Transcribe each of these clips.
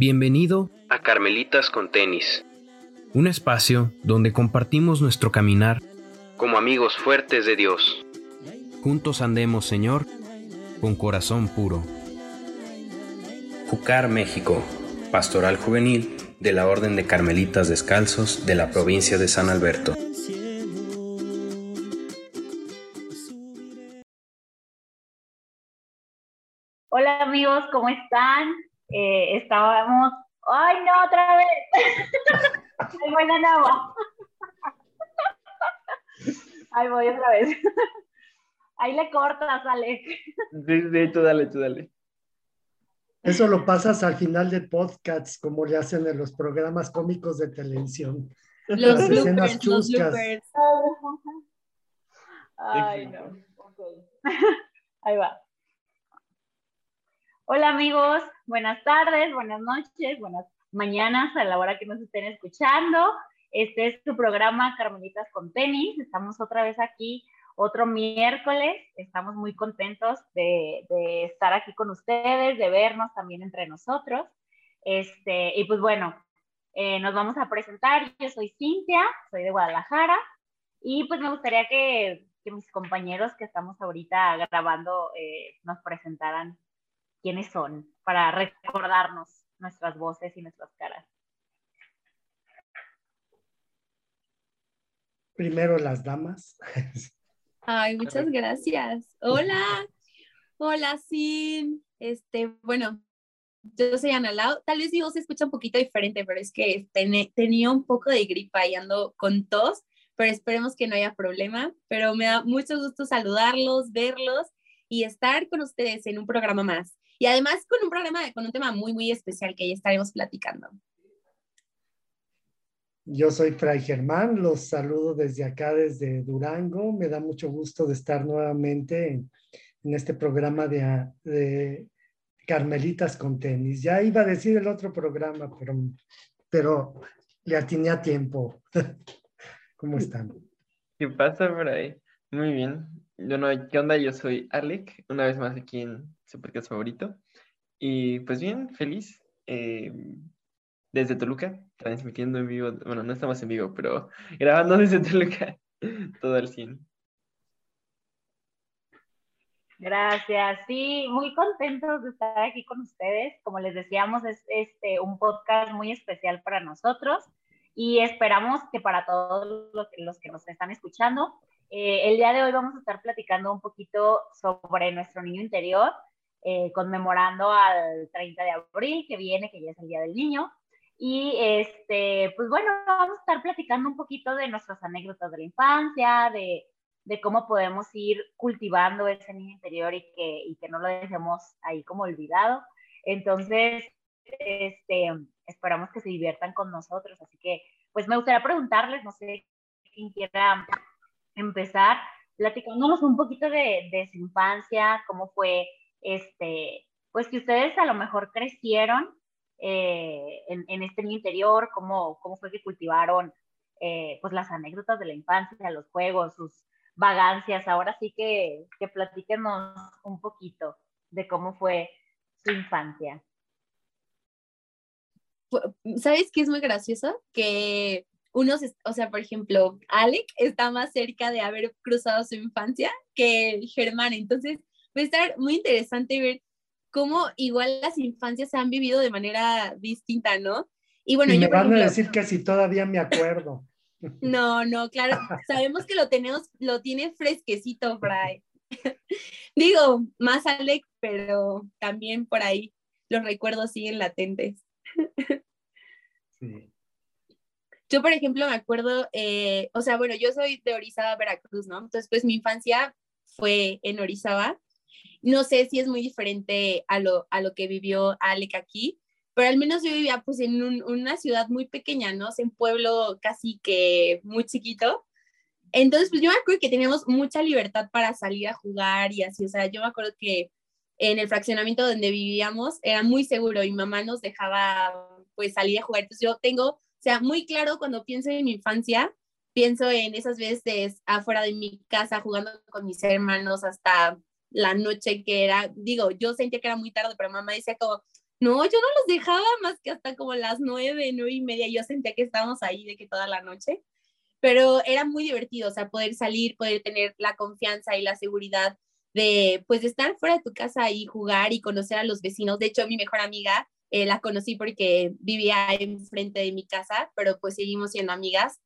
Bienvenido a Carmelitas con tenis, un espacio donde compartimos nuestro caminar como amigos fuertes de Dios. Juntos andemos, Señor, con corazón puro. Jucar, México, Pastoral Juvenil de la Orden de Carmelitas Descalzos de la provincia de San Alberto. Hola amigos, ¿cómo están? Eh, estábamos, ¡ay no, otra vez! ¡Ay, buena agua! ¡Ay, voy otra vez! Ahí le cortas, Alex. Sí, sí, tú dale, tú dale. Eso lo pasas al final de podcasts, como le hacen en los programas cómicos de televisión. Los bloopers, los bloopers. Ay, no. Ahí va. Hola amigos, buenas tardes, buenas noches, buenas mañanas a la hora que nos estén escuchando. Este es tu programa Carmelitas con Tenis. Estamos otra vez aquí, otro miércoles. Estamos muy contentos de, estar aquí con ustedes, de vernos también entre nosotros. Este, y pues bueno, eh, nos vamos a presentar. Yo soy Cintia, soy de Guadalajara. Y pues me gustaría que, mis compañeros que estamos ahorita grabando eh, nos presentaran quiénes son, para recordarnos nuestras voces y nuestras caras. Primero las damas. Ay, muchas gracias. Hola, hola, Sin. Este, bueno, yo soy Ana Lau. Tal vez mi voz se escucha un poquito diferente, pero es que tenía un poco de gripa y ando con tos, pero esperemos que no haya problema. Pero me da mucho gusto saludarlos, verlos y estar con ustedes en un programa más. Y además con un programa, con un tema muy, muy especial que ya estaremos platicando. Yo soy Fray Germán, los saludo desde acá, desde Durango. Me da mucho gusto de estar nuevamente en, este programa de, de, Carmelitas con tenis. Ya iba a decir el otro programa, pero, pero le atiné a tiempo. ¿Cómo están? ¿Qué pasa por ahí? Muy bien. Yo no, ¿qué onda? Yo soy Alec, una vez más aquí en su podcast favorito. Y pues bien, feliz. Eh, desde Toluca, transmitiendo en vivo. Bueno, no estamos en vivo, pero grabando desde Toluca. Todo al 100. Gracias, sí, muy contentos de estar aquí con ustedes. Como les decíamos, es este, un podcast muy especial para nosotros y esperamos que para todos los, los que nos están escuchando eh, el día de hoy vamos a estar platicando un poquito sobre nuestro niño interior, eh, conmemorando al 30 de abril que viene, que ya es el Día del Niño. Y este, pues bueno, vamos a estar platicando un poquito de nuestras anécdotas de la infancia, de, cómo podemos ir cultivando ese niño interior y que, y que no lo dejemos ahí como olvidado. Entonces, este, esperamos que se diviertan con nosotros. Así que, pues me gustaría preguntarles, no sé quién quiera empezar platicándonos un poquito de, de, su infancia, cómo fue, este, pues que ustedes a lo mejor crecieron eh, en, en, este niño interior, cómo, cómo fue que cultivaron eh, pues las anécdotas de la infancia, los juegos, sus vagancias. Ahora sí que, que platíquenos un poquito de cómo fue su infancia. ¿Sabes qué es muy gracioso? Que unos, o sea, por ejemplo, Alec está más cerca de haber cruzado su infancia que Germán. Entonces, va a estar muy interesante ver cómo igual las infancias se han vivido de manera distinta, ¿no? Y bueno, yo, me van a decir que si todavía me acuerdo. No, no, claro, sabemos que lo tenemos, lo tiene fresquecito, Fray. Digo, más Alec, pero también por ahí los recuerdos siguen latentes. Sí. Yo, por ejemplo, me acuerdo, eh, o sea, bueno, yo soy de Orizaba, Veracruz, ¿no? Entonces, pues mi infancia fue en Orizaba. No sé si es muy diferente a lo, a lo que vivió Alec aquí, pero al menos yo vivía pues en una ciudad muy pequeña, ¿no? O un pueblo casi que muy chiquito. Entonces, pues yo me acuerdo que teníamos mucha libertad para salir a jugar y así, o sea, yo me acuerdo que en el fraccionamiento donde vivíamos era muy seguro y mamá nos dejaba pues salir a jugar. Entonces yo tengo o sea, muy claro cuando pienso en mi infancia, pienso en esas veces afuera de mi casa jugando con mis hermanos hasta la noche que era, digo, yo sentía que era muy tarde, pero mamá decía como, No, yo no los dejaba más que hasta como las nueve, nueve y media. Yo sentía que estábamos ahí de que toda la noche, pero era muy divertido, o sea, poder salir, poder tener la confianza y la seguridad de, pues, de estar fuera de tu casa y jugar y conocer a los vecinos. De hecho, mi mejor amiga eh, la conocí porque vivía enfrente de mi casa, pero pues seguimos siendo amigas.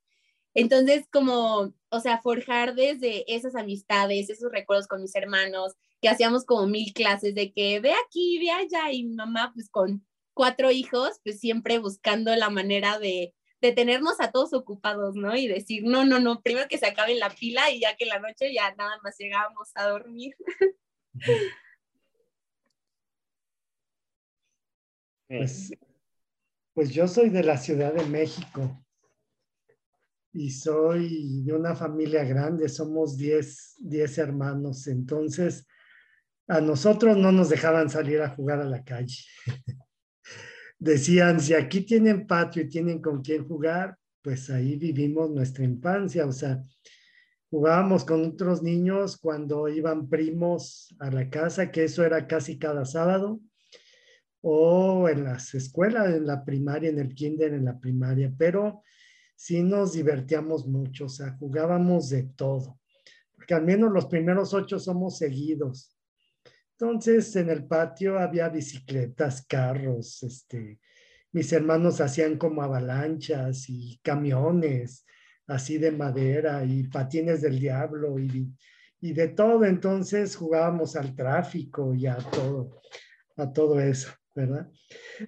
Entonces, como, o sea, forjar desde esas amistades, esos recuerdos con mis hermanos, que hacíamos como mil clases de que ve aquí, ve allá, y mamá pues con cuatro hijos, pues siempre buscando la manera de, de tenernos a todos ocupados, ¿no? Y decir, no, no, no, primero que se acabe la pila y ya que la noche ya nada más llegábamos a dormir. Pues, pues yo soy de la Ciudad de México y soy de una familia grande, somos 10 hermanos, entonces a nosotros no nos dejaban salir a jugar a la calle. Decían, si aquí tienen patio y tienen con quién jugar, pues ahí vivimos nuestra infancia, o sea, jugábamos con otros niños cuando iban primos a la casa, que eso era casi cada sábado, o en las escuelas, en la primaria, en el kinder, en la primaria, pero sí nos divertíamos mucho, o sea, jugábamos de todo, porque al menos los primeros ocho somos seguidos. Entonces, en el patio había bicicletas, carros, este, mis hermanos hacían como avalanchas y camiones así de madera y patines del diablo y, y de todo. Entonces jugábamos al tráfico y a todo, a todo eso. ¿Verdad?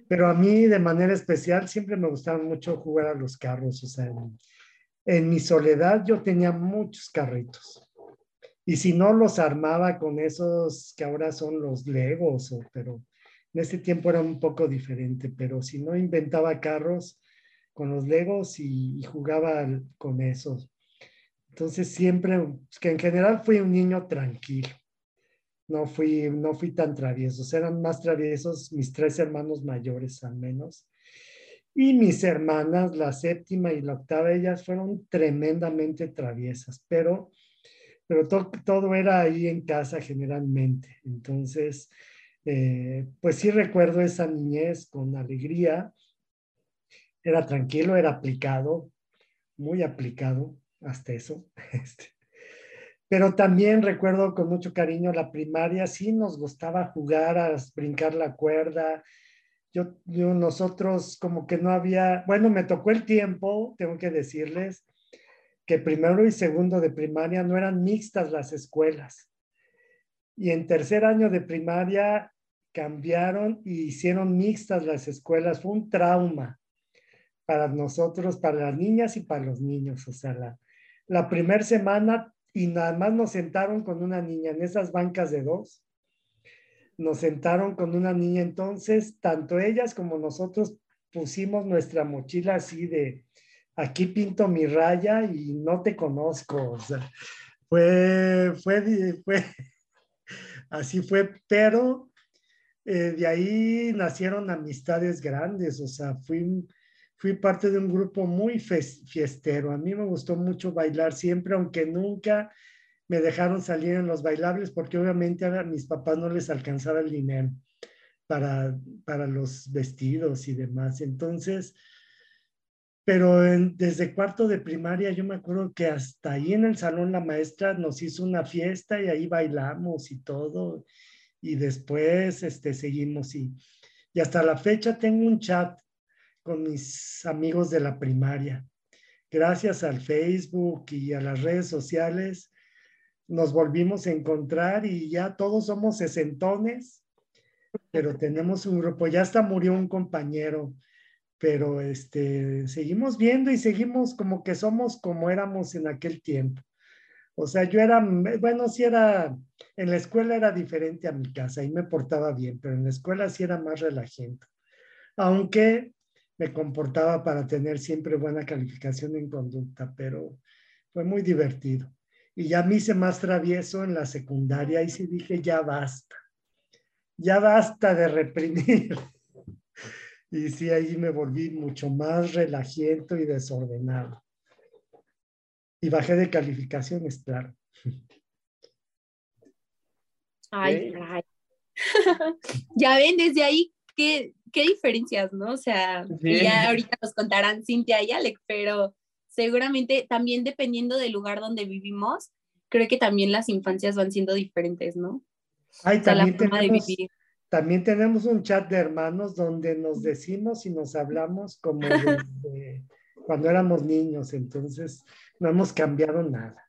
Pero a mí de manera especial siempre me gustaba mucho jugar a los carros, o sea, en, mi soledad yo tenía muchos carritos. Y si no los armaba con esos que ahora son los Legos, pero en ese tiempo era un poco diferente, pero si no inventaba carros con los Legos y, y jugaba con esos. Entonces siempre, pues, que en general fui un niño tranquilo no fui, no fui tan traviesos, eran más traviesos mis tres hermanos mayores al menos. Y mis hermanas, la séptima y la octava, ellas fueron tremendamente traviesas, pero, pero todo era ahí en casa generalmente. Entonces, eh, pues sí recuerdo esa niñez con alegría. Era tranquilo, era aplicado, muy aplicado hasta eso. Este, pero también recuerdo con mucho cariño la primaria, sí nos gustaba jugar a brincar la cuerda. Yo, nosotros como que no había, bueno, me tocó el tiempo, tengo que decirles, que primero y segundo de primaria no eran mixtas las escuelas. Y en tercer año de primaria cambiaron y hicieron mixtas las escuelas. Fue un trauma para nosotros, para las niñas y para los niños. O sea, la primera semana y nada más nos sentaron con una niña en esas bancas de dos. Nos sentaron con una niña, entonces tanto ellas como nosotros pusimos nuestra mochila así de aquí pinto mi raya y no te conozco. O sea, fue, fue, fue, así fue, pero eh, de ahí nacieron amistades grandes, o sea, fui, fui parte de un grupo muy fiestero. A mí me gustó mucho bailar siempre, aunque nunca me dejaron salir en los bailables porque obviamente a mis papás no les alcanzaba el dinero para, para los vestidos y demás. Entonces, pero desde cuarto de primaria yo me acuerdo que hasta ahí en el salón la maestra nos hizo una fiesta y ahí bailamos y todo. Y después este, seguimos y, y hasta la fecha tengo un chat con mis amigos de la primaria. Gracias al Facebook y a las redes sociales nos volvimos a encontrar y ya todos somos sesentones, pero tenemos un grupo. Ya hasta murió un compañero, pero este, seguimos viendo y seguimos como que somos como éramos en aquel tiempo. O sea, yo era, bueno, sí era, en la escuela era diferente a mi casa y me portaba bien, pero en la escuela sí era más relajante. Aunque me comportaba para tener siempre buena calificación en conducta, pero fue muy divertido. Y ya me hice más travieso en la secundaria y sí dije, ya basta, ya basta de reprimir. Y sí, ahí me volví mucho más relajiento y desordenado. Y bajé de calificaciones, claro. Ay, ay. ya ven, desde ahí que qué diferencias, ¿no? O sea, Sí. ya ahorita nos contarán Cintia y Alec, pero seguramente también dependiendo del lugar donde vivimos, creo que también las infancias van siendo diferentes, ¿no? Ay, O sea, la también de tenemos, vivir. también tenemos un chat de hermanos donde nos decimos y nos hablamos como desde cuando éramos niños, entonces no hemos cambiado nada.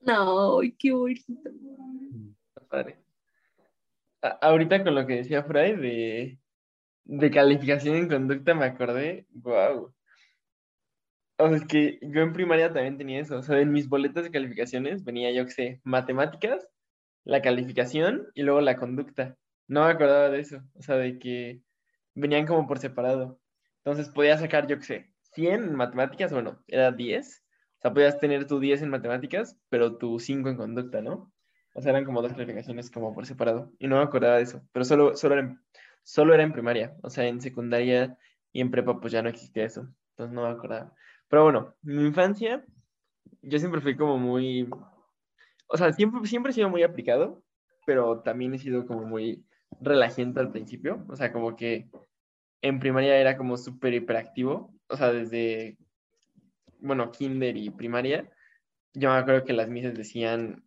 No, qué bonito. Está padre. A- ahorita con lo que decía Fray de, de calificación en conducta me acordé, wow. O sea, es que yo en primaria también tenía eso. O sea, en mis boletas de calificaciones venía, yo qué sé, matemáticas, la calificación y luego la conducta. No me acordaba de eso. O sea, de que venían como por separado. Entonces podía sacar, yo qué sé, 100 en matemáticas, bueno, era 10. O sea, podías tener tu 10 en matemáticas, pero tu 5 en conducta, ¿no? O sea, eran como dos calificaciones como por separado. Y no me acordaba de eso. Pero solo, solo, solo era en primaria. O sea, en secundaria y en prepa pues ya no existía eso. Entonces no me acordaba. Pero bueno, mi infancia, yo siempre fui como muy... O sea, siempre, siempre he sido muy aplicado, pero también he sido como muy relajante al principio. O sea, como que en primaria era como súper hiperactivo. O sea, desde, bueno, kinder y primaria. Yo me acuerdo que las misas decían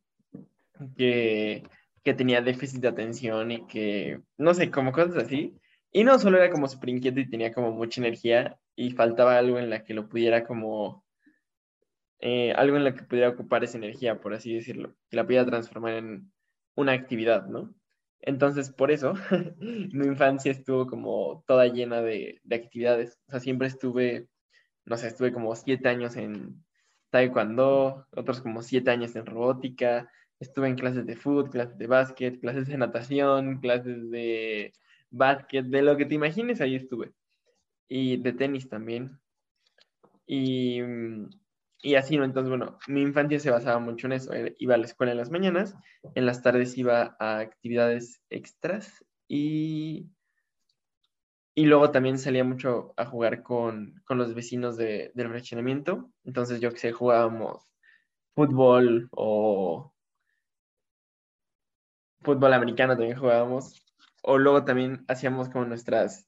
que, que tenía déficit de atención y que, no sé, como cosas así. Y no solo era como súper inquieto y tenía como mucha energía y faltaba algo en la que lo pudiera como, eh, algo en la que pudiera ocupar esa energía, por así decirlo, que la pudiera transformar en una actividad, ¿no? Entonces, por eso, mi infancia estuvo como toda llena de, de actividades. O sea, siempre estuve, no sé, estuve como siete años en taekwondo, otros como siete años en robótica, estuve en clases de fútbol, clases de básquet, clases de natación, clases de básquet, de lo que te imagines, ahí estuve. Y de tenis también. Y, y así, ¿no? Entonces, bueno, mi infancia se basaba mucho en eso. eh, Iba a la escuela en las mañanas, en las tardes iba a actividades extras y, y luego también salía mucho a jugar con, con los vecinos de- del fraccionamiento. Entonces, yo que sé, jugábamos fútbol o fútbol americano también jugábamos. O luego también hacíamos como nuestras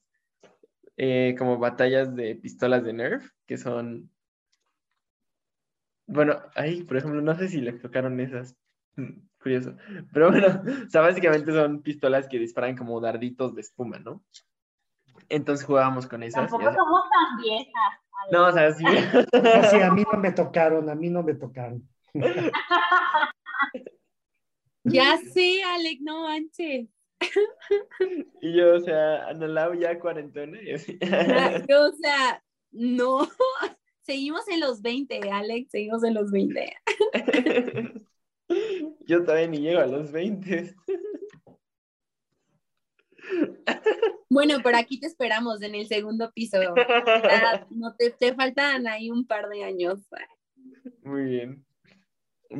eh, como batallas de pistolas de Nerf, que son... Bueno, ahí, por ejemplo, no sé si les tocaron esas. Curioso. Pero bueno, o sea, básicamente son pistolas que disparan como darditos de espuma, ¿no? Entonces jugábamos con esas. Tampoco somos tan viejas. No, o sea, sí. No, sí, a mí no me tocaron, a mí no me tocaron. Ya sé, Alec, no manches. Y yo, o sea, Analao ya cuarentona y así. Yo, o sea, no. Seguimos en los 20, Alex, seguimos en los 20. Yo todavía ni llego a los 20. Bueno, pero aquí te esperamos en el segundo piso. No te, te faltan ahí un par de años. Muy bien.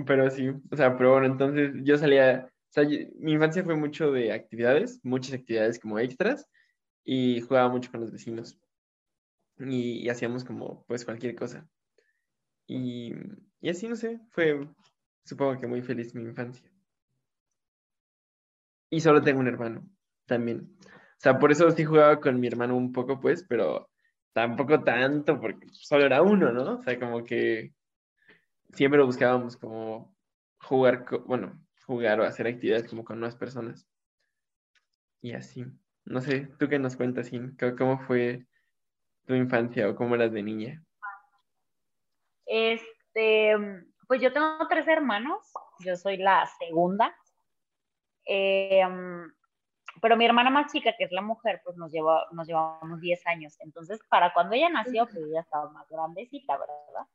Pero sí, o sea, pero bueno, entonces yo salía, o sea, mi infancia fue mucho de actividades, muchas actividades como extras y jugaba mucho con los vecinos y, y hacíamos como pues cualquier cosa. Y, y así, no sé, fue supongo que muy feliz mi infancia. Y solo tengo un hermano también. O sea, por eso sí jugaba con mi hermano un poco, pues, pero tampoco tanto, porque solo era uno, ¿no? O sea, como que siempre buscábamos como jugar, bueno, jugar o hacer actividades como con más personas. Y así. No sé, ¿tú qué nos cuentas? ¿Cómo fue tu infancia o cómo eras de niña? Este, pues yo tengo tres hermanos, yo soy la segunda. Eh, pero mi hermana más chica, que es la mujer, pues nos, lleva, nos llevamos 10 años. Entonces, para cuando ella nació, pues ella estaba más grandecita, ¿verdad?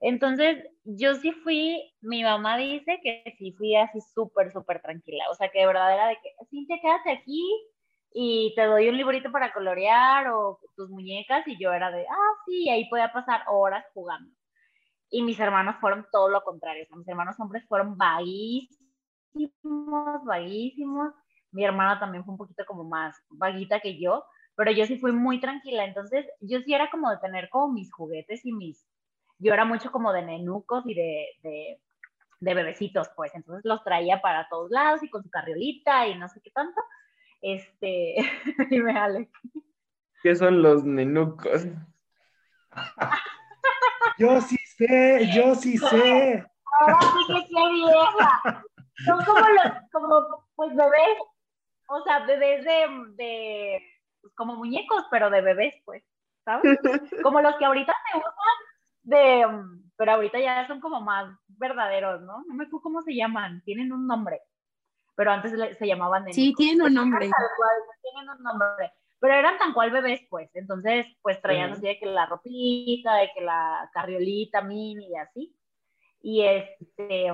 Entonces, yo sí fui, mi mamá dice que sí fui así súper, súper tranquila. O sea, que de verdad era de que, te quédate aquí y te doy un librito para colorear o tus muñecas. Y yo era de, ah, sí, y ahí podía pasar horas jugando. Y mis hermanos fueron todo lo contrario. O sea, mis hermanos hombres fueron vaguísimos, vaguísimos. Mi hermana también fue un poquito como más vaguita que yo, pero yo sí fui muy tranquila. Entonces, yo sí era como de tener como mis juguetes y mis... Yo era mucho como de nenucos y de, de, de bebecitos, pues. Entonces los traía para todos lados y con su carriolita y no sé qué tanto. Este, dime, Alex. ¿Qué son los nenucos? Yo sí sé, yo sí sé. Ahora sí que sí vieja. Son como los, como, pues bebés, o sea, bebés de, de pues, como muñecos, pero de bebés, pues, ¿sabes? Como los que ahorita se usan de, pero ahorita ya son como más verdaderos, ¿no? No me acuerdo cómo se llaman, tienen un nombre, pero antes se llamaban Sí, tienen un nombre. tienen un nombre, pero eran tan cual bebés, pues, entonces, pues traían así de que la ropita, de que la carriolita mini y así, y este,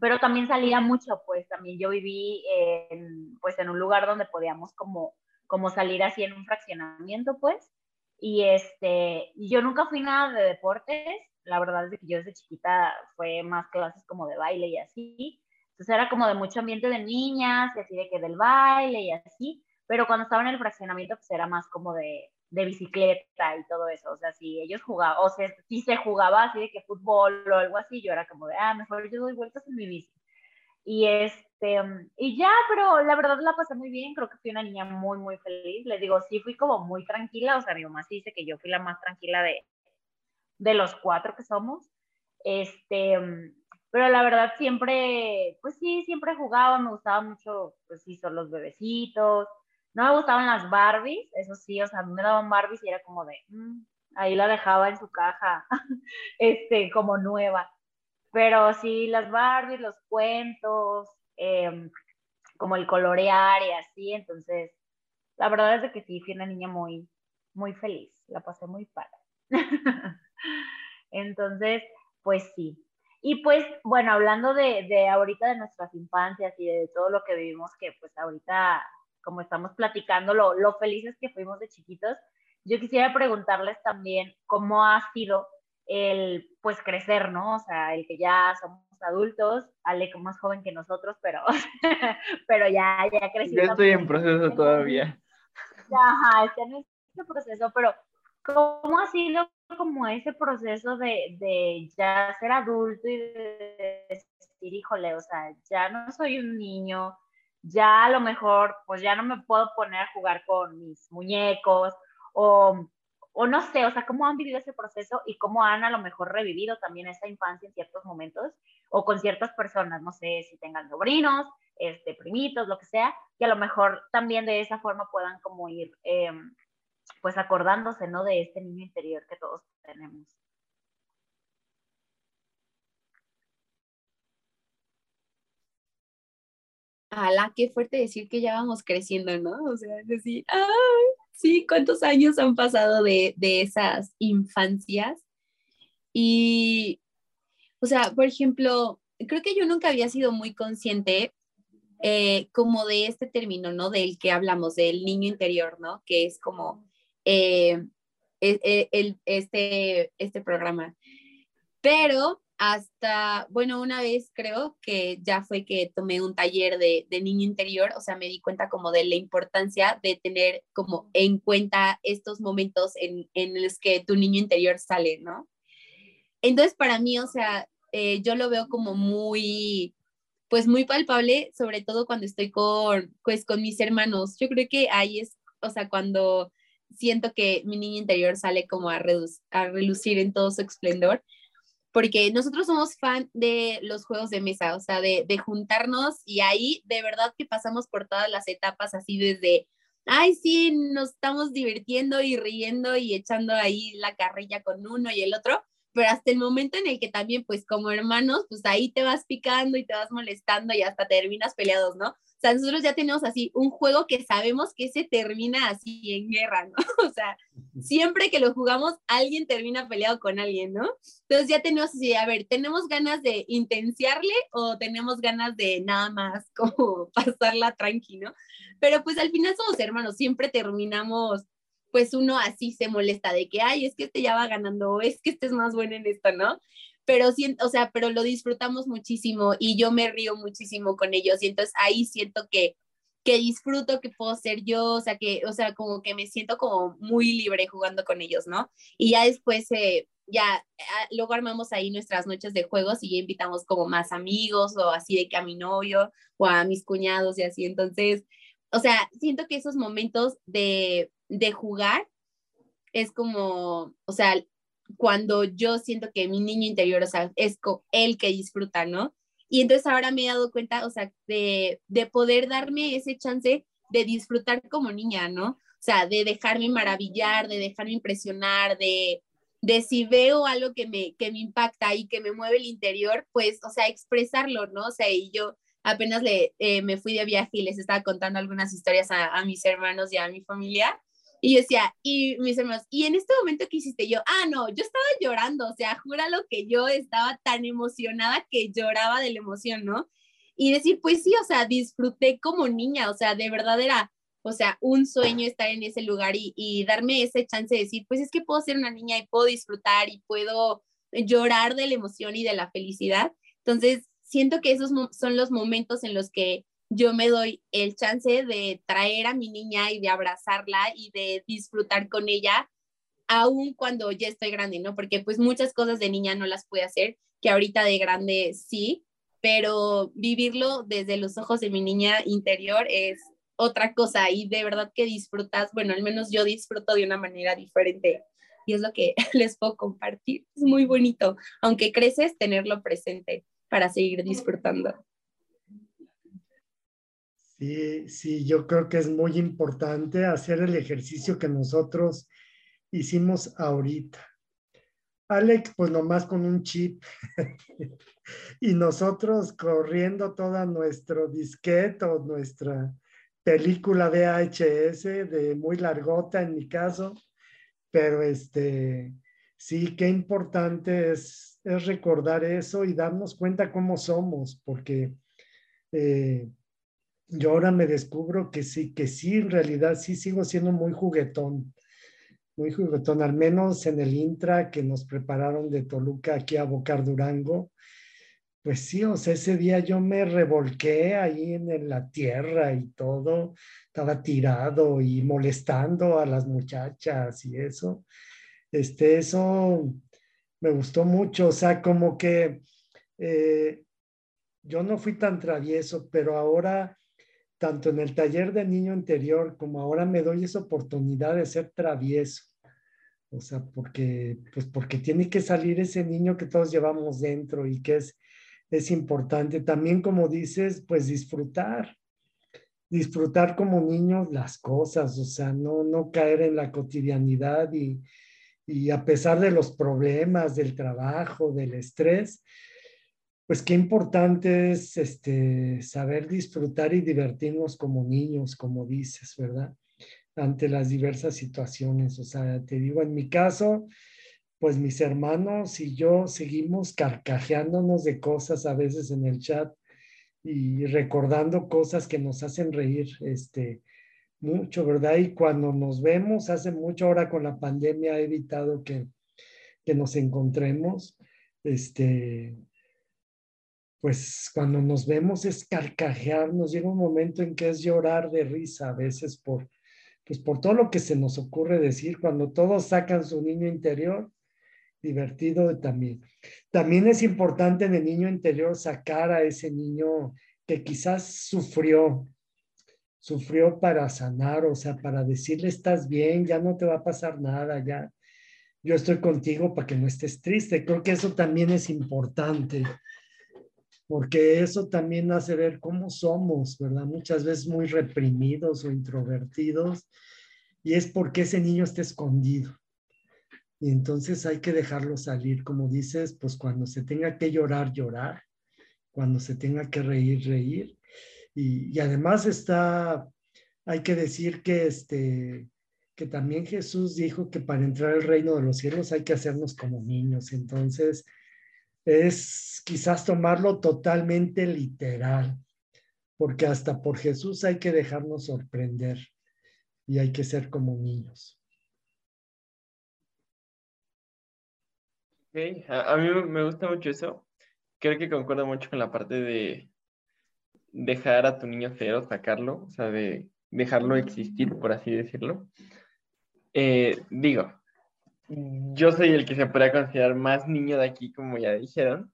pero también salía mucho, pues, también yo viví en, pues, en un lugar donde podíamos como, como salir así en un fraccionamiento, pues, y este, yo nunca fui nada de deportes, la verdad es que yo desde chiquita fue más clases como de baile y así. Entonces era como de mucho ambiente de niñas, y así de que del baile y así. Pero cuando estaba en el fraccionamiento, pues era más como de, de bicicleta y todo eso. O sea, si ellos jugaban, o sea, si se jugaba así de que fútbol o algo así, yo era como de, ah, mejor yo doy vueltas en mi bici. Y este, y ya, pero la verdad la pasé muy bien, creo que fui una niña muy, muy feliz. Les digo, sí fui como muy tranquila, o sea, mi mamá sí dice que yo fui la más tranquila de, de los cuatro que somos. Este, pero la verdad siempre, pues sí, siempre jugaba, me gustaba mucho, pues sí, son los bebecitos. No me gustaban las Barbies, eso sí, o sea, me daban Barbies y era como de, mm", ahí la dejaba en su caja, este, como nueva. Pero sí, las Barbies, los cuentos, em, como el colorear y así, entonces, la verdad es que sí, fui una niña muy, muy feliz, la pasé muy padre. entonces, pues sí. Y pues, bueno, hablando de, de ahorita de nuestras infancias y de todo lo que vivimos, que pues ahorita, como estamos platicando, lo, lo felices que fuimos de chiquitos, yo quisiera preguntarles también cómo ha sido el pues crecer, ¿no? O sea, el que ya somos adultos, Ale más joven que nosotros, pero, pero ya, ya crecí. Yo estoy en proceso todavía. Ajá, está en ese proceso, pero ¿cómo ha sido como ese proceso de, de ya ser adulto y de decir, híjole, o sea, ya no soy un niño, ya a lo mejor, pues ya no me puedo poner a jugar con mis muñecos, o o no sé, o sea, cómo han vivido ese proceso y cómo han a lo mejor revivido también esa infancia en ciertos momentos o con ciertas personas, no sé si tengan sobrinos, este, primitos, lo que sea, que a lo mejor también de esa forma puedan como ir, em, pues acordándose, ¿no? De este niño interior que todos tenemos. Ala, qué fuerte decir que ya vamos creciendo, ¿no? O sea, decir, ¡ay! Sí, ¿cuántos años han pasado de, esas infancias? Y, o sea, por ejemplo, creo que yo nunca había sido muy consciente eh, como de este término, ¿no? Del que hablamos, del niño interior, ¿no? Que es como eh, e, e, el, este, este programa. Pero hasta, bueno, una vez creo que ya fue que tomé un taller de, niño interior, o sea, me di cuenta como de la importancia de tener como en cuenta estos momentos en, los que tu niño interior sale, ¿no? Entonces, para mí, o sea, eh, yo lo veo como muy, pues muy palpable, sobre todo cuando estoy con, pues, con mis hermanos. Yo creo que ahí es, o sea, cuando siento que mi niño interior sale como a, a relucir en todo su esplendor porque nosotros somos fan de los juegos de mesa, o sea, de, juntarnos y ahí de verdad que pasamos por todas las etapas, así desde, ay, sí, nos estamos divirtiendo y riendo y echando ahí la carrilla con uno y el otro, pero hasta el momento en el que también, pues como hermanos, pues ahí te vas picando y te vas molestando y hasta terminas peleados, ¿no? O sea, nosotros ya tenemos así un juego que sabemos que se termina así en guerra, ¿no? O sea, siempre que lo jugamos, alguien termina peleado con alguien, ¿no? Entonces ya tenemos así, a ver, ¿tenemos ganas de intenciarle o tenemos ganas de nada más como pasarla tranquilo? Pero pues al final somos hermanos, siempre terminamos, pues uno así se molesta de que, ay, es que este ya va ganando, es que este es más bueno en esto, ¿no? pero siento, o sea, pero lo disfrutamos muchísimo y yo me río muchísimo con ellos y entonces ahí siento que que disfruto que puedo ser yo, o sea, que, o sea, como que me siento como muy libre jugando con ellos, ¿no? Y ya después, eh, ya, ah, luego armamos ahí nuestras noches de juegos y ya invitamos como más amigos o así de que a mi novio o a mis cuñados y así, entonces, o sea, siento que esos momentos de, de jugar es como, o sea, cuando yo siento que mi niño interior, o sea, es el que disfruta, ¿no? Y entonces ahora me he dado cuenta, o sea, de, de poder darme ese chance de disfrutar como niña, ¿no? O sea, de dejarme maravillar, de dejarme impresionar, de, de si veo algo que me, que me impacta y que me mueve el interior, pues, o sea, expresarlo, ¿no? O sea, y yo apenas le, eh, me fui de viaje y les estaba contando algunas historias a, a mis hermanos y a mi familia. Y yo decía, y mis hermanos, ¿y en este momento qué hiciste? Yo, ah, no, yo estaba llorando, o sea, júralo que yo estaba tan emocionada que lloraba de la emoción, ¿no? Y decir, pues sí, o sea, disfruté como niña, o sea, de verdad era, o sea, un sueño estar en ese lugar y, y darme ese chance de decir, pues es que puedo ser una niña y puedo disfrutar y puedo llorar de la emoción y de la felicidad. Entonces, siento que esos son los momentos en los que yo me doy el chance de traer a mi niña y de abrazarla y de disfrutar con ella, aun cuando ya estoy grande, ¿no? Porque pues muchas cosas de niña no las pude hacer, que ahorita de grande sí, pero vivirlo desde los ojos de mi niña interior es otra cosa y de verdad que disfrutas, bueno, al menos yo disfruto de una manera diferente y es lo que les puedo compartir. Es muy bonito, aunque creces, tenerlo presente para seguir disfrutando. Sí, sí, yo creo que es muy importante hacer el ejercicio que nosotros hicimos ahorita. Alex, pues nomás con un chip y nosotros corriendo toda nuestro disquete o nuestra película VHS de muy largota en mi caso, pero este, sí, qué importante es, es recordar eso y darnos cuenta cómo somos, porque eh, yo ahora me descubro que sí, que sí, en realidad sí sigo siendo muy juguetón, muy juguetón, al menos en el intra que nos prepararon de Toluca aquí a Bocar Durango. Pues sí, o sea, ese día yo me revolqué ahí en, la tierra y todo, estaba tirado y molestando a las muchachas y eso. Este, eso me gustó mucho, o sea, como que eh, yo no fui tan travieso, pero ahora tanto en el taller de niño interior como ahora me doy esa oportunidad de ser travieso. O sea, porque, pues porque tiene que salir ese niño que todos llevamos dentro y que es, es importante. También, como dices, pues disfrutar, disfrutar como niños las cosas, o sea, no, no caer en la cotidianidad y, y a pesar de los problemas, del trabajo, del estrés, pues qué importante es este, saber disfrutar y divertirnos como niños, como dices, ¿verdad? Ante las diversas situaciones. O sea, te digo, en mi caso, pues mis hermanos y yo seguimos carcajeándonos de cosas a veces en el chat y recordando cosas que nos hacen reír este, mucho, ¿verdad? Y cuando nos vemos, hace mucho ahora con la pandemia he evitado que, que nos encontremos. Este, pues cuando nos vemos es carcajear, nos llega un momento en que es llorar de risa a veces por, pues por todo lo que se nos ocurre decir, cuando todos sacan su niño interior, divertido también. También es importante en el niño interior sacar a ese niño que quizás sufrió, sufrió para sanar, o sea, para decirle estás bien, ya no te va a pasar nada, ya yo estoy contigo para que no estés triste. Creo que eso también es importante porque eso también hace ver cómo somos, ¿verdad? Muchas veces muy reprimidos o introvertidos, y es porque ese niño está escondido. Y entonces hay que dejarlo salir, como dices, pues cuando se tenga que llorar, llorar, cuando se tenga que reír, reír. Y, además está, hay que decir que, este, que también Jesús dijo que para entrar al reino de los cielos hay que hacernos como niños. Entonces, es quizás tomarlo totalmente literal, porque hasta por Jesús hay que dejarnos sorprender y hay que ser como niños. Okay. A, mí me gusta mucho eso. Creo que concuerdo mucho con la parte de dejar a tu niño cero, sacarlo, o sea, de dejarlo existir, por así decirlo. Eh, digo, yo soy el que se podría considerar más niño de aquí, como ya dijeron,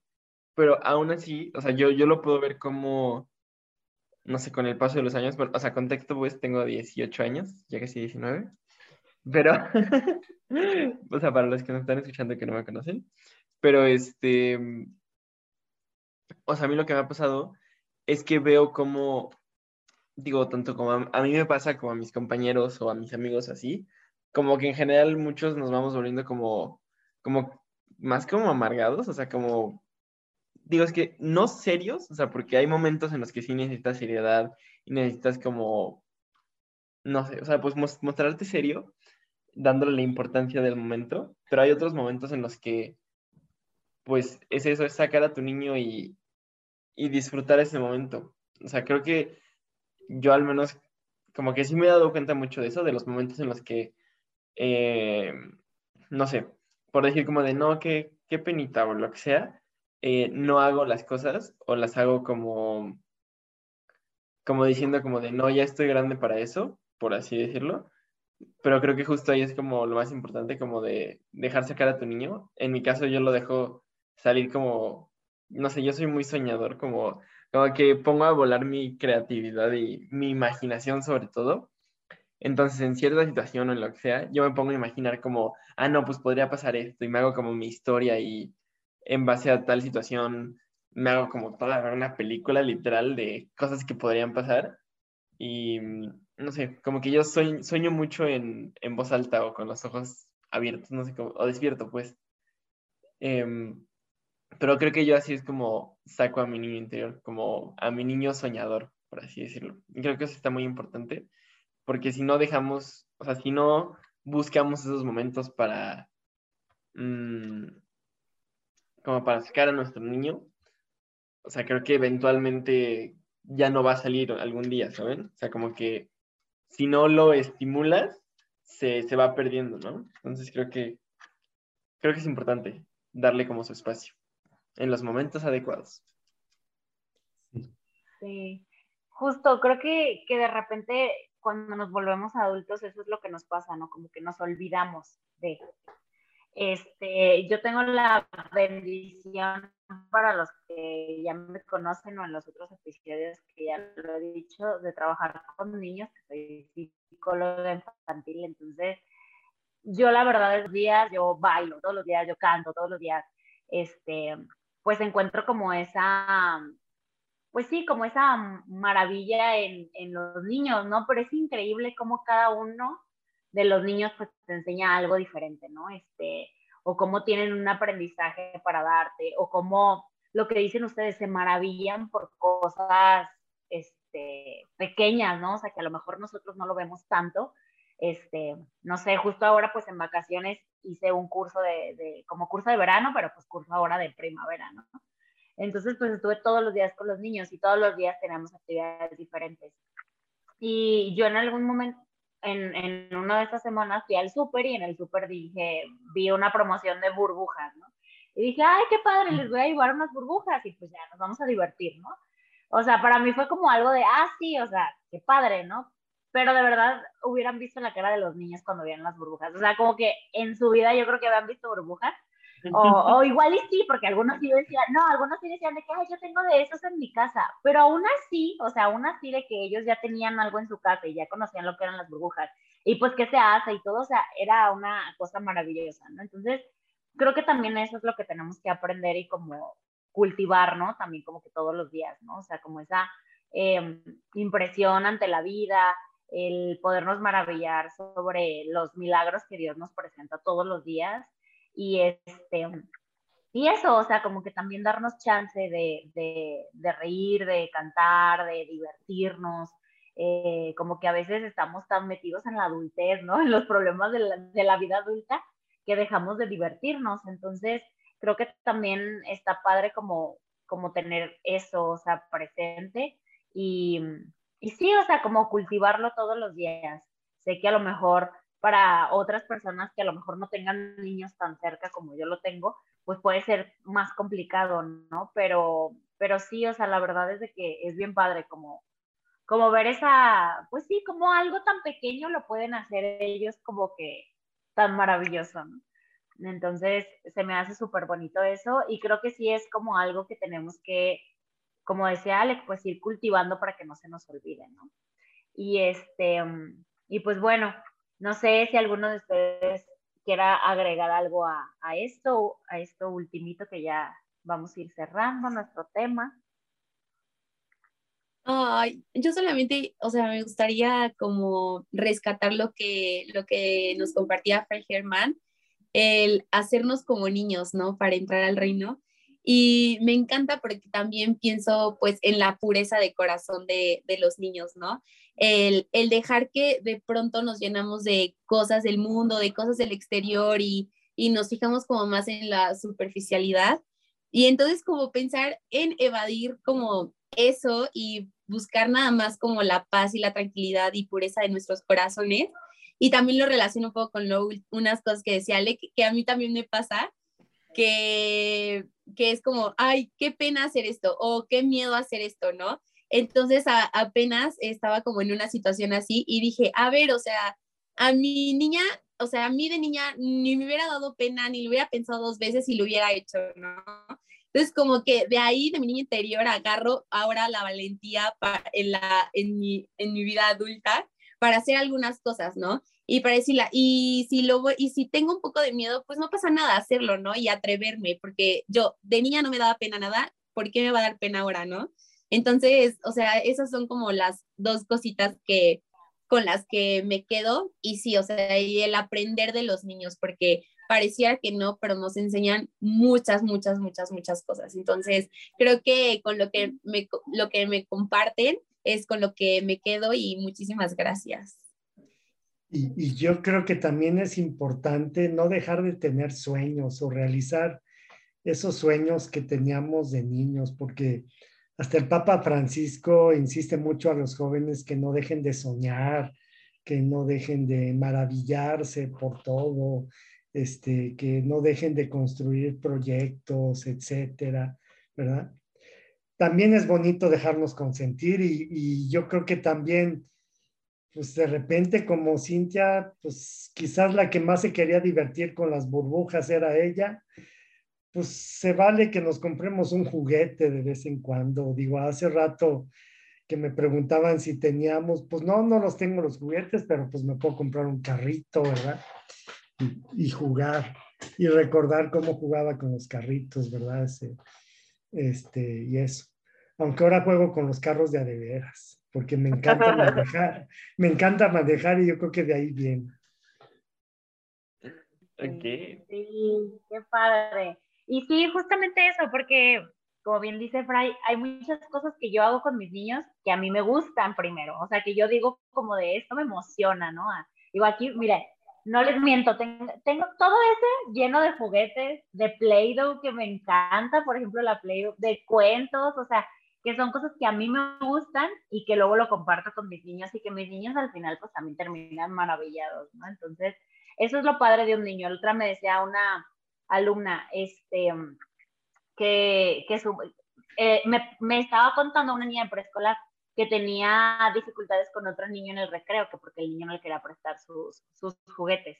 pero aún así, o sea, yo, yo lo puedo ver como, no sé, con el paso de los años, o sea, contexto, pues tengo 18 años, ya casi 19, Pero, o sea, para los que nos están escuchando que no me conocen, pero este, o sea, a mí lo que me ha pasado es que veo como, digo, tanto como a mí me pasa como a mis compañeros o a mis amigos así, como que en general muchos nos vamos volviendo como, como más como amargados, o sea, como, digo, es que no serios, o sea, porque hay momentos en los que sí necesitas seriedad y necesitas como, no sé, o sea, pues mostrarte serio, dándole la importancia del momento, pero hay otros momentos en los que, pues, es eso, es sacar a tu niño y, y disfrutar ese momento. O sea, creo que yo al menos, como que sí me he dado cuenta mucho de eso, de los momentos en los que, eh, no sé, por decir como de, no, qué, qué penita o lo que sea, eh, no hago las cosas o las hago como, como diciendo como de, no, ya estoy grande para eso, por así decirlo. Pero creo que justo ahí es como lo más importante, como de dejar sacar a tu niño. En mi caso yo lo dejo salir como, no sé, yo soy muy soñador, como, como que pongo a volar mi creatividad y mi imaginación sobre todo. Entonces, en cierta situación o en lo que sea, yo me pongo a imaginar como, ah, no, pues podría pasar esto y me hago como mi historia y en base a tal situación me hago como toda una película literal de cosas que podrían pasar y no sé, como que yo sueño, sueño mucho en, en, voz alta o con los ojos abiertos, no sé cómo, o despierto pues. Em, pero creo que yo así es como saco a mi niño interior, como a mi niño soñador, por así decirlo. Y creo que eso está muy importante porque si no dejamos, o sea, si no buscamos esos momentos para, mmm, como para sacar a nuestro niño, o sea, creo que eventualmente ya no va a salir algún día, ¿saben? O sea, como que si no lo estimulas, se, se va perdiendo, ¿no? Entonces creo que, creo que es importante darle como su espacio en los momentos adecuados. Sí, justo, creo que, que de repente cuando nos volvemos adultos, eso es lo que nos pasa, ¿no? Como que nos olvidamos de. Este, yo tengo la bendición para los que ya me conocen o en los otros episodios que ya lo he dicho, de trabajar con niños, que soy psicóloga infantil, entonces yo la verdad los días yo bailo, todos los días yo canto, todos los días, este, pues encuentro como esa pues sí, como esa maravilla en, en, los niños, ¿no? Pero es increíble cómo cada uno de los niños pues te enseña algo diferente, ¿no? Este, o cómo tienen un aprendizaje para darte, o cómo lo que dicen ustedes se maravillan por cosas este, pequeñas, ¿no? O sea, que a lo mejor nosotros no lo vemos tanto. Este, no sé, justo ahora pues en vacaciones hice un curso de, de como curso de verano, pero pues curso ahora de primavera, ¿no? Entonces, pues estuve todos los días con los niños y todos los días teníamos actividades diferentes. Y yo en algún momento, en, en una de esas semanas fui al súper y en el súper dije, vi una promoción de burbujas, ¿no? Y dije, ay, qué padre, les voy a llevar unas burbujas y pues ya nos vamos a divertir, ¿no? O sea, para mí fue como algo de, ah, sí, o sea, qué padre, ¿no? Pero de verdad hubieran visto la cara de los niños cuando vieron las burbujas. O sea, como que en su vida yo creo que habían visto burbujas o, igual y sí, porque algunos sí decían, no, algunos sí decían de que, Ay, yo tengo de esos en mi casa, pero aún así, o sea, aún así de que ellos ya tenían algo en su casa y ya conocían lo que eran las burbujas, y pues qué se hace y todo, o sea, era una cosa maravillosa, ¿no? Entonces, creo que también eso es lo que tenemos que aprender y como cultivar, ¿no? También como que todos los días, ¿no? O sea, como esa em, impresión ante la vida, el podernos maravillar sobre los milagros que Dios nos presenta todos los días y este, y eso, o sea, como que también darnos chance de, de, de reír, de cantar, de divertirnos, eh, como que a veces estamos tan metidos en la adultez, ¿no? En los problemas de la, de la, vida adulta que dejamos de divertirnos. Entonces, creo que también está padre como, como tener eso, o sea, presente y, y sí, o sea, como cultivarlo todos los días. Sé que a lo mejor para otras personas que a lo mejor no tengan niños tan cerca como yo lo tengo, pues puede ser más complicado, ¿no? Pero, pero sí, o sea, la verdad es de que es bien padre como, como ver esa, pues sí, como algo tan pequeño lo pueden hacer ellos como que tan maravilloso, ¿no? Entonces, se me hace súper bonito eso y creo que sí es como algo que tenemos que, como decía Alex, pues ir cultivando para que no se nos olvide, ¿no? Y este, y pues bueno, No sé si alguno de ustedes quiera agregar algo a, a esto, a esto ultimito que ya vamos a ir cerrando nuestro tema. Ay, yo solamente, o sea, me gustaría como rescatar lo que, lo que nos compartía Fray Germán, el hacernos como niños, ¿no? Para entrar al reino. Y me encanta porque también pienso pues en la pureza de corazón de, de los niños, ¿no? El, el, dejar que de pronto nos llenamos de cosas del mundo, de cosas del exterior y, y nos fijamos como más en la superficialidad. Y entonces como pensar en evadir como eso y buscar nada más como la paz y la tranquilidad y pureza de nuestros corazones. Y también lo relaciono un poco con lo, unas cosas que decía Ale, que, a mí también me pasa, que, que es como, ay, qué pena hacer esto o qué miedo hacer esto, ¿no? Entonces apenas estaba como en una situación así y dije, a ver, o sea, a mi niña, o sea, a mí de niña ni me hubiera dado pena, ni lo hubiera pensado dos veces y lo hubiera hecho, ¿no? Entonces, como que de ahí, de mi niña interior, agarro ahora la valentía para, en, la, en, mi, en mi vida adulta para hacer algunas cosas, ¿no? Y para decirla, y si, lo y si tengo un poco de miedo, pues no pasa nada hacerlo, ¿no? Y atreverme, porque yo de niña no me daba pena nada, ¿por qué me va a dar pena ahora, no? Entonces, o sea, esas son como las dos cositas que con las que me quedo y sí, o sea, y el aprender de los niños, porque pareciera que no, pero nos enseñan muchas, muchas, muchas, muchas cosas. Entonces, creo que con lo que me, lo que me comparten es con lo que me quedo y muchísimas gracias. Y, yo creo que también es importante no dejar de tener sueños o realizar esos sueños que teníamos de niños, porque hasta el Papa Francisco insiste mucho a los jóvenes que no dejen de soñar, que no dejen de maravillarse por todo, este, que no dejen de construir proyectos, etcétera, ¿verdad? También es bonito dejarnos consentir y yo creo que también, pues de repente como Cintia, pues quizás la que más se quería divertir con las burbujas era ella, pues se vale que nos compremos un juguete de vez en cuando. Digo, hace rato que me preguntaban si teníamos, pues no, no los tengo los juguetes, pero pues me puedo comprar un carrito, ¿verdad? y, jugar y recordar cómo jugaba con los carritos, ¿verdad? este, y eso. Aunque ahora juego con los carros de adeveras, porque me encanta manejar, me encanta manejar y yo creo que de ahí viene. Okay. Sí, qué padre. Y sí, justamente eso, porque como bien dice Fray, hay muchas cosas que yo hago con mis niños que a mí me gustan primero, o sea, que yo digo como de esto me emociona, ¿no? Digo, aquí, mire, no les miento, tengo, tengo, todo ese lleno de juguetes, de Play-Doh que me encanta, por ejemplo, la Play-Doh, de cuentos, o sea, que son cosas que a mí me gustan y que luego lo comparto con mis niños y que mis niños al final pues también terminan maravillados, ¿no? Entonces, eso es lo padre de un niño. La otra me decía una alumna, este, que, que su, eh, me, me, estaba contando una niña de preescolar que tenía dificultades con otro niño en el recreo, que porque el niño no le quería prestar sus, sus juguetes.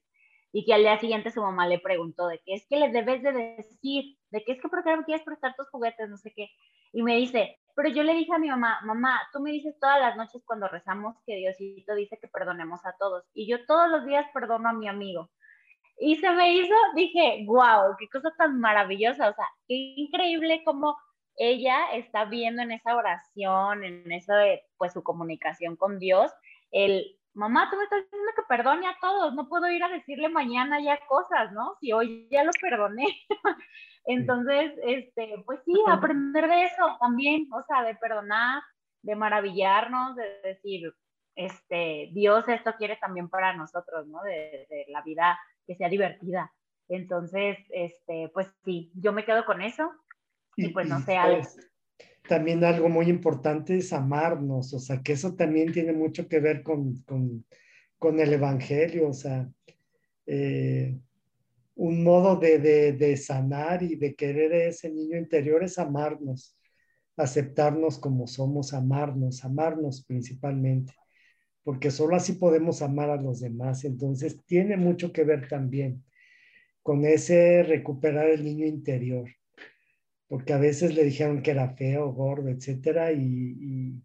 Y que al día siguiente su mamá le preguntó de qué es que le debes de decir, de qué es que por qué no quieres prestar tus juguetes, no sé qué. Y me dice, pero yo le dije a mi mamá, mamá, tú me dices todas las noches cuando rezamos que Diosito dice que perdonemos a todos. Y yo todos los días perdono a mi amigo. Y se me hizo, dije, wow, qué cosa tan maravillosa. O sea, qué increíble cómo ella está viendo en esa oración, en esa de, pues su comunicación con Dios, el, mamá, tú me estás diciendo que perdone a todos, no puedo ir a decirle mañana ya cosas, ¿no? Si hoy ya lo perdoné. Entonces, este, pues sí, aprender de eso también, o sea, de perdonar, de maravillarnos, de decir, este, Dios esto quiere también para nosotros, ¿no? De, de la vida que sea divertida. Entonces, este, pues sí, yo me quedo con eso y, pues no sé, pues, También algo muy importante es amarnos, o sea, que eso también tiene mucho que ver con, con, con el Evangelio, o sea, eh, un modo de, de, de, sanar y de querer ese niño interior es amarnos, aceptarnos como somos, amarnos, amarnos principalmente, porque solo así podemos amar a los demás. Entonces, tiene mucho que ver también con ese recuperar el niño interior porque a veces le dijeron que era feo, gordo, etcétera, y,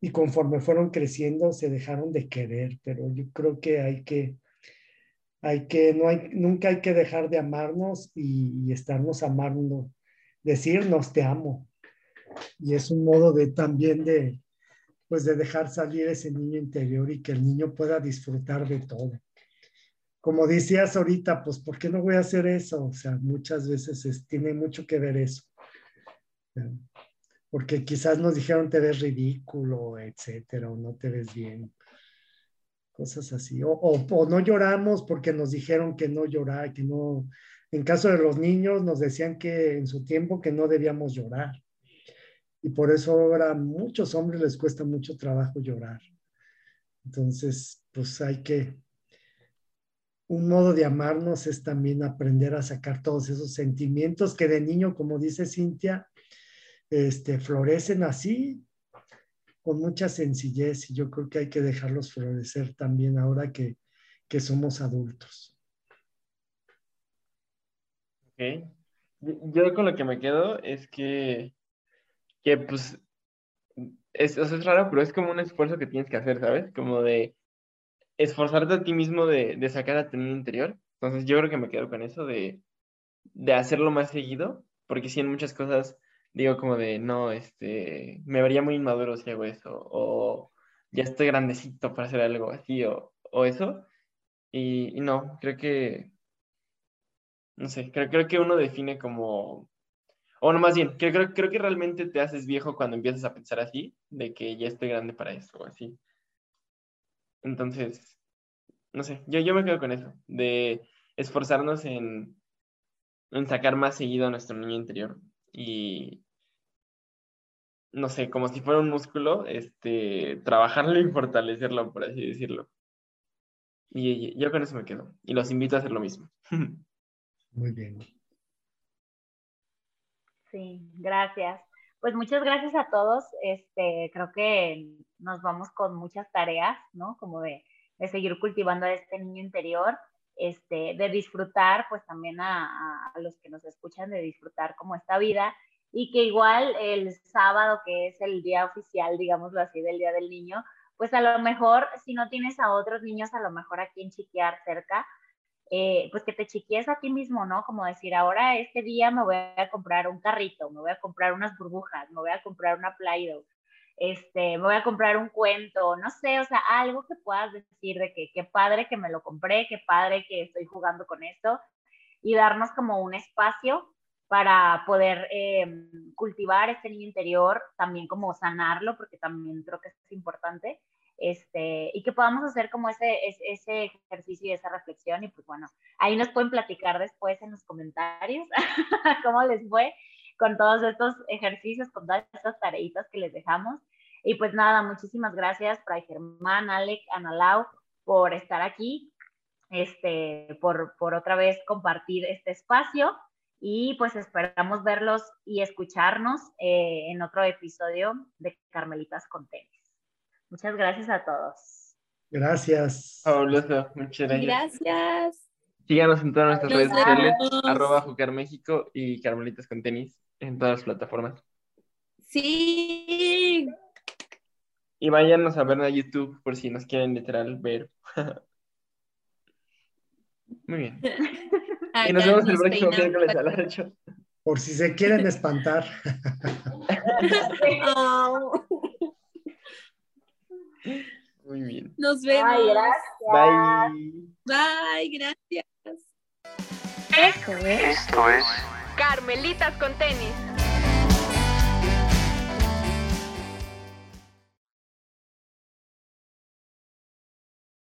y conforme fueron creciendo se dejaron de querer, pero yo creo que hay que, hay que, no hay, nunca hay que dejar de amarnos y, estarnos amando, decirnos te amo. Y es un modo de también de, pues de dejar salir ese niño interior y que el niño pueda disfrutar de todo. Como decías ahorita, pues ¿por qué no voy a hacer eso? O sea, muchas veces es, tiene mucho que ver eso porque quizás nos dijeron te ves ridículo, etcétera, o no te ves bien. Cosas así. O, o, no lloramos porque nos dijeron que no llorar, que no. En caso de los niños, nos decían que en su tiempo que no debíamos llorar. Y por eso ahora a muchos hombres les cuesta mucho trabajo llorar. Entonces, pues hay que. Un modo de amarnos es también aprender a sacar todos esos sentimientos que de niño, como dice Cintia, este, florecen así, con mucha sencillez, y yo creo que hay que dejarlos florecer también ahora que, que somos adultos. Ok. Yo con lo que me quedo es que, que pues, es, es raro, pero es como un esfuerzo que tienes que hacer, ¿sabes? Como de esforzarte a ti mismo de, de sacar a tu niño interior. Entonces yo creo que me quedo con eso de, de hacerlo más seguido, porque si en muchas cosas digo como de, no, este, me vería muy inmaduro si hago eso, o ya estoy grandecito para hacer algo así, o, o eso. Y, no, creo que, no sé, creo, creo que uno define como, o no, más bien, creo, creo, creo que realmente te haces viejo cuando empiezas a pensar así, de que ya estoy grande para eso, o así. Entonces, no sé, yo, yo me quedo con eso, de esforzarnos en, en sacar más seguido a nuestro niño interior y, no sé, como si fuera un músculo, este, trabajarlo y fortalecerlo, por así decirlo. Y, yo con eso me quedo. Y los invito a hacer lo mismo. Muy bien. Sí, gracias. Pues muchas gracias a todos. Este, creo que nos vamos con muchas tareas, ¿no? Como de, de seguir cultivando a este niño interior este, de disfrutar, pues también a, los que nos escuchan, de disfrutar como esta vida y que igual el sábado, que es el día oficial, digámoslo así, del Día del Niño, pues a lo mejor si no tienes a otros niños, a lo mejor a quien chiquear cerca, eh, pues que te chiquies a ti mismo, ¿no? Como decir, ahora este día me voy a comprar un carrito, me voy a comprar unas burbujas, me voy a comprar una Play-Doh, este, me voy a comprar un cuento, no sé, o sea, algo que puedas decir de que qué padre que me lo compré, qué padre que estoy jugando con esto y darnos como un espacio para poder eh, cultivar este niño interior, también como sanarlo, porque también creo que es importante, este, y que podamos hacer como ese, ese ejercicio y esa reflexión, y pues bueno, ahí nos pueden platicar después en los comentarios cómo les fue con todos estos ejercicios, con todas estas tareitas que les dejamos. Y pues nada, muchísimas gracias para Germán, Alec, Analao por estar aquí, este, por, por otra vez compartir este espacio y pues esperamos verlos y escucharnos eh, en otro episodio de Carmelitas con Tenis. Muchas gracias a todos. Gracias. Fabuloso, muchas gracias. Gracias. Síganos en todas nuestras redes sociales, arroba Jucar México y Carmelitas con Tenis en todas las plataformas. Sí. Y váyanos a ver a YouTube por si nos quieren literal ver. Muy bien. y nos vemos el próximo miércoles a las 8. Por si se quieren espantar. Muy bien. Nos vemos. Ay, gracias. Bye. Bye, gracias. Esto es Esto es Carmelitas con tenis.